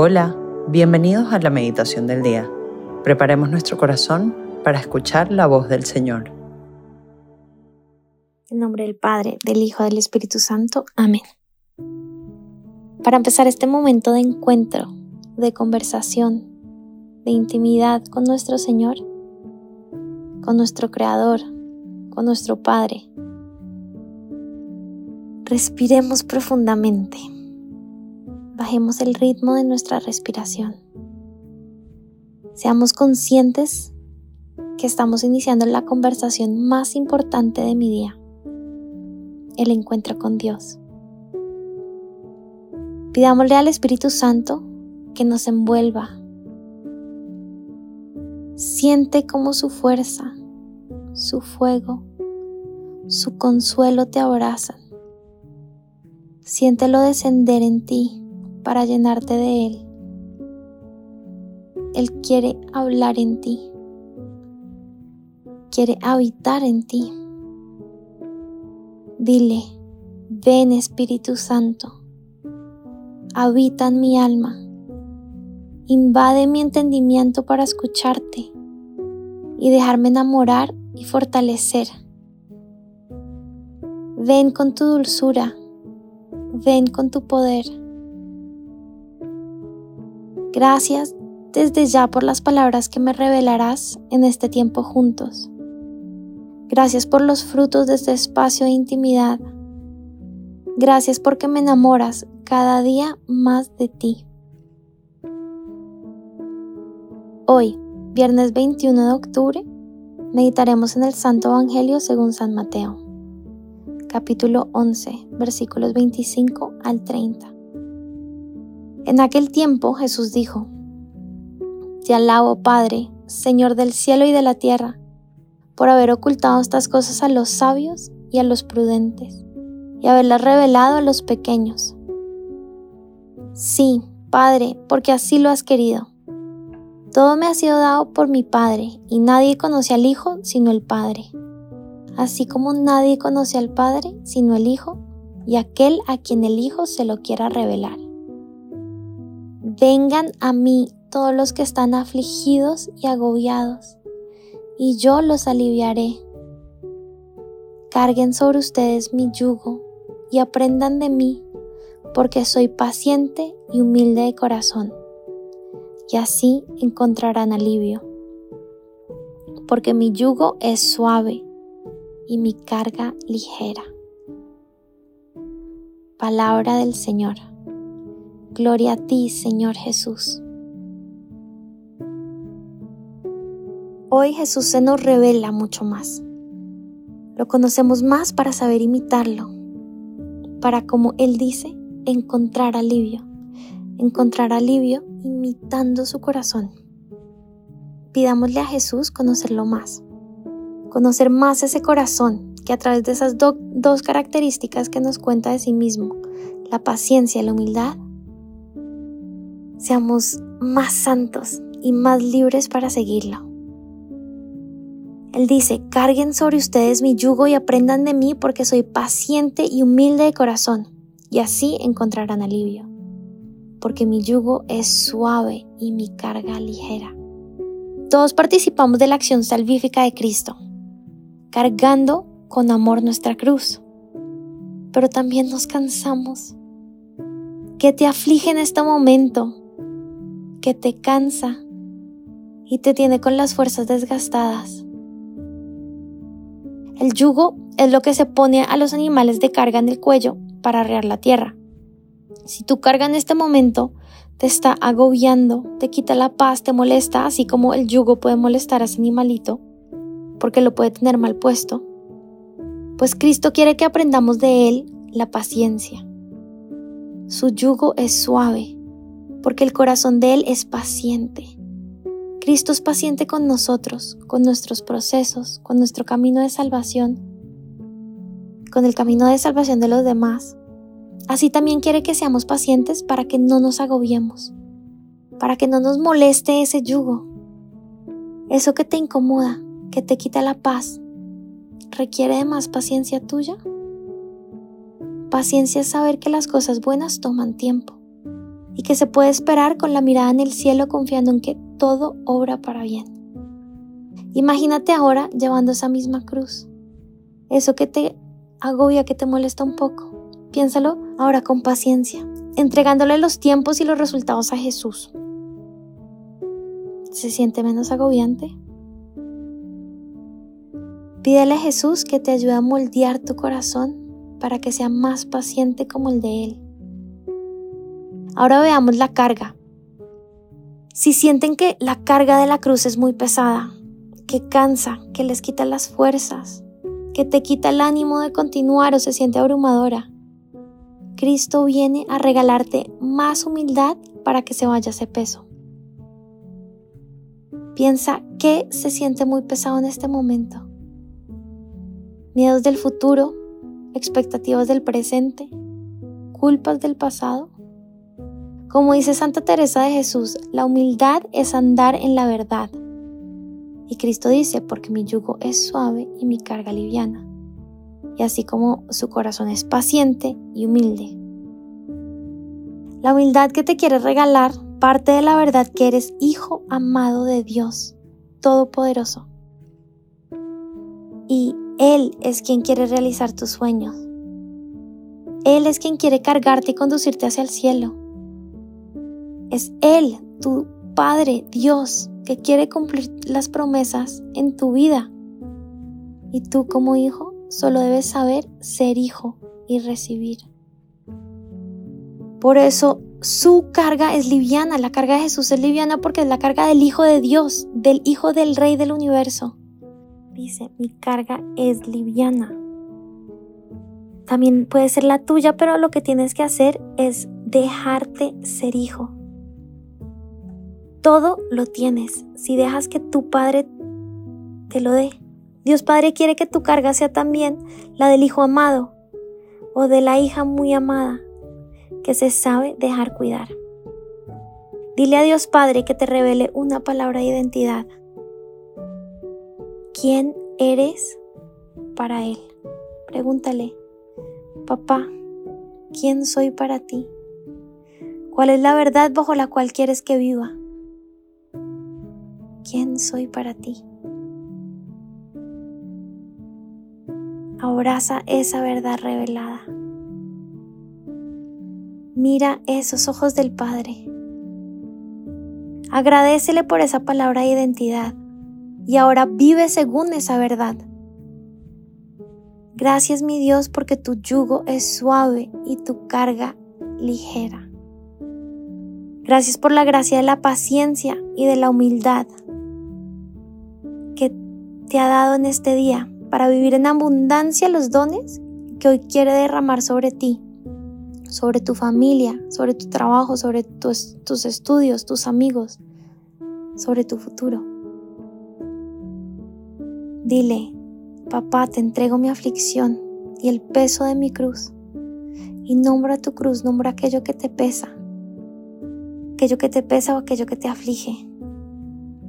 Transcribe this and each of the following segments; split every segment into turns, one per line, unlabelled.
Hola, bienvenidos a la meditación del día. Preparemos nuestro corazón para escuchar la voz del Señor.
En nombre del Padre, del Hijo, del Espíritu Santo. Amén. Para empezar este momento de encuentro, de conversación, de intimidad con nuestro Señor, con nuestro Creador, con nuestro Padre, respiremos profundamente bajemos el ritmo de nuestra respiración. Seamos conscientes que estamos iniciando la conversación más importante de mi día, el encuentro con Dios. Pidámosle al Espíritu Santo que nos envuelva. Siente como su fuerza, su fuego, su consuelo te abrazan. Siéntelo descender en ti para llenarte de Él. Él quiere hablar en ti, quiere habitar en ti. Dile, ven Espíritu Santo, habita en mi alma, invade mi entendimiento para escucharte y dejarme enamorar y fortalecer. Ven con tu dulzura, ven con tu poder. Gracias desde ya por las palabras que me revelarás en este tiempo juntos. Gracias por los frutos de este espacio de intimidad. Gracias porque me enamoras cada día más de ti. Hoy, viernes 21 de octubre, meditaremos en el Santo Evangelio según San Mateo, capítulo 11, versículos 25 al 30. En aquel tiempo Jesús dijo, Te alabo, Padre, Señor del cielo y de la tierra, por haber ocultado estas cosas a los sabios y a los prudentes, y haberlas revelado a los pequeños. Sí, Padre, porque así lo has querido. Todo me ha sido dado por mi Padre, y nadie conoce al Hijo sino el Padre, así como nadie conoce al Padre sino el Hijo, y aquel a quien el Hijo se lo quiera revelar. Vengan a mí todos los que están afligidos y agobiados, y yo los aliviaré. Carguen sobre ustedes mi yugo y aprendan de mí, porque soy paciente y humilde de corazón, y así encontrarán alivio. Porque mi yugo es suave y mi carga ligera. Palabra del Señor. Gloria a ti, Señor Jesús. Hoy Jesús se nos revela mucho más. Lo conocemos más para saber imitarlo, para, como Él dice, encontrar alivio, encontrar alivio imitando su corazón. Pidámosle a Jesús conocerlo más, conocer más ese corazón que a través de esas dos características que nos cuenta de sí mismo, la paciencia y la humildad, seamos más santos y más libres para seguirlo. Él dice, carguen sobre ustedes mi yugo y aprendan de mí porque soy paciente y humilde de corazón, y así encontrarán alivio, porque mi yugo es suave y mi carga ligera. Todos participamos de la acción salvífica de Cristo, cargando con amor nuestra cruz, pero también nos cansamos. ¿Qué te aflige en este momento? Que te cansa y te tiene con las fuerzas desgastadas. El yugo es lo que se pone a los animales de carga en el cuello para arrear la tierra. Si tu carga en este momento te está agobiando, te quita la paz, te molesta, así como el yugo puede molestar a ese animalito, porque lo puede tener mal puesto, pues Cristo quiere que aprendamos de Él la paciencia. Su yugo es suave porque el corazón de Él es paciente. Cristo es paciente con nosotros, con nuestros procesos, con nuestro camino de salvación, con el camino de salvación de los demás. Así también quiere que seamos pacientes para que no nos agobiemos, para que no nos moleste ese yugo. Eso que te incomoda, que te quita la paz, requiere de más paciencia tuya. Paciencia es saber que las cosas buenas toman tiempo y que se puede esperar con la mirada en el cielo confiando en que todo obra para bien. Imagínate ahora llevando esa misma cruz. Eso que te agobia, que te molesta un poco. Piénsalo ahora con paciencia, entregándole los tiempos y los resultados a Jesús. ¿Se siente menos agobiante? Pídele a Jesús que te ayude a moldear tu corazón para que sea más paciente como el de Él. Ahora veamos la carga. Si sienten que la carga de la cruz es muy pesada, que cansa, que les quita las fuerzas, que te quita el ánimo de continuar o se siente abrumadora, Cristo viene a regalarte más humildad para que se vaya ese peso. Piensa qué se siente muy pesado en este momento. Miedos del futuro, expectativas del presente, culpas del pasado. Como dice Santa Teresa de Jesús, la humildad es andar en la verdad. Y Cristo dice, porque mi yugo es suave y mi carga liviana. Y así como su corazón es paciente y humilde. La humildad que te quiere regalar parte de la verdad que eres hijo amado de Dios Todopoderoso. Y Él es quien quiere realizar tus sueños. Él es quien quiere cargarte y conducirte hacia el cielo. Es Él, tu Padre, Dios, que quiere cumplir las promesas en tu vida. Y tú como hijo solo debes saber ser hijo y recibir. Por eso su carga es liviana, la carga de Jesús es liviana porque es la carga del Hijo de Dios, del Hijo del Rey del universo. Dice, mi carga es liviana. También puede ser la tuya, pero lo que tienes que hacer es dejarte ser hijo. Todo lo tienes si dejas que tu Padre te lo dé. Dios Padre quiere que tu carga sea también la del Hijo amado o de la hija muy amada que se sabe dejar cuidar. Dile a Dios Padre que te revele una palabra de identidad. ¿Quién eres para Él? Pregúntale, papá, ¿quién soy para ti? ¿Cuál es la verdad bajo la cual quieres que viva? ¿Quién soy para ti? Abraza esa verdad revelada. Mira esos ojos del Padre. Agradecele por esa palabra de identidad y ahora vive según esa verdad. Gracias mi Dios porque tu yugo es suave y tu carga ligera. Gracias por la gracia de la paciencia y de la humildad te ha dado en este día para vivir en abundancia los dones que hoy quiere derramar sobre ti sobre tu familia, sobre tu trabajo, sobre tus, tus estudios, tus amigos, sobre tu futuro. Dile, papá, te entrego mi aflicción y el peso de mi cruz. Y nombra tu cruz, nombra aquello que te pesa, aquello que te pesa o aquello que te aflige.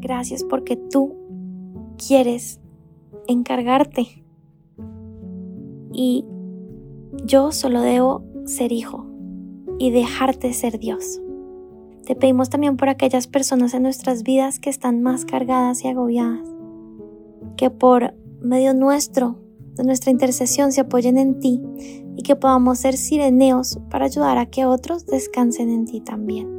Gracias porque tú quieres encargarte. Y yo solo debo ser hijo y dejarte ser Dios. Te pedimos también por aquellas personas en nuestras vidas que están más cargadas y agobiadas, que por medio nuestro, de nuestra intercesión, se apoyen en ti y que podamos ser sireneos para ayudar a que otros descansen en ti también.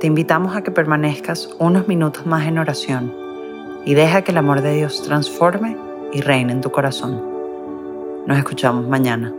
Te invitamos a que permanezcas unos minutos más en oración y deja que el amor de Dios transforme y reine en tu corazón. Nos escuchamos mañana.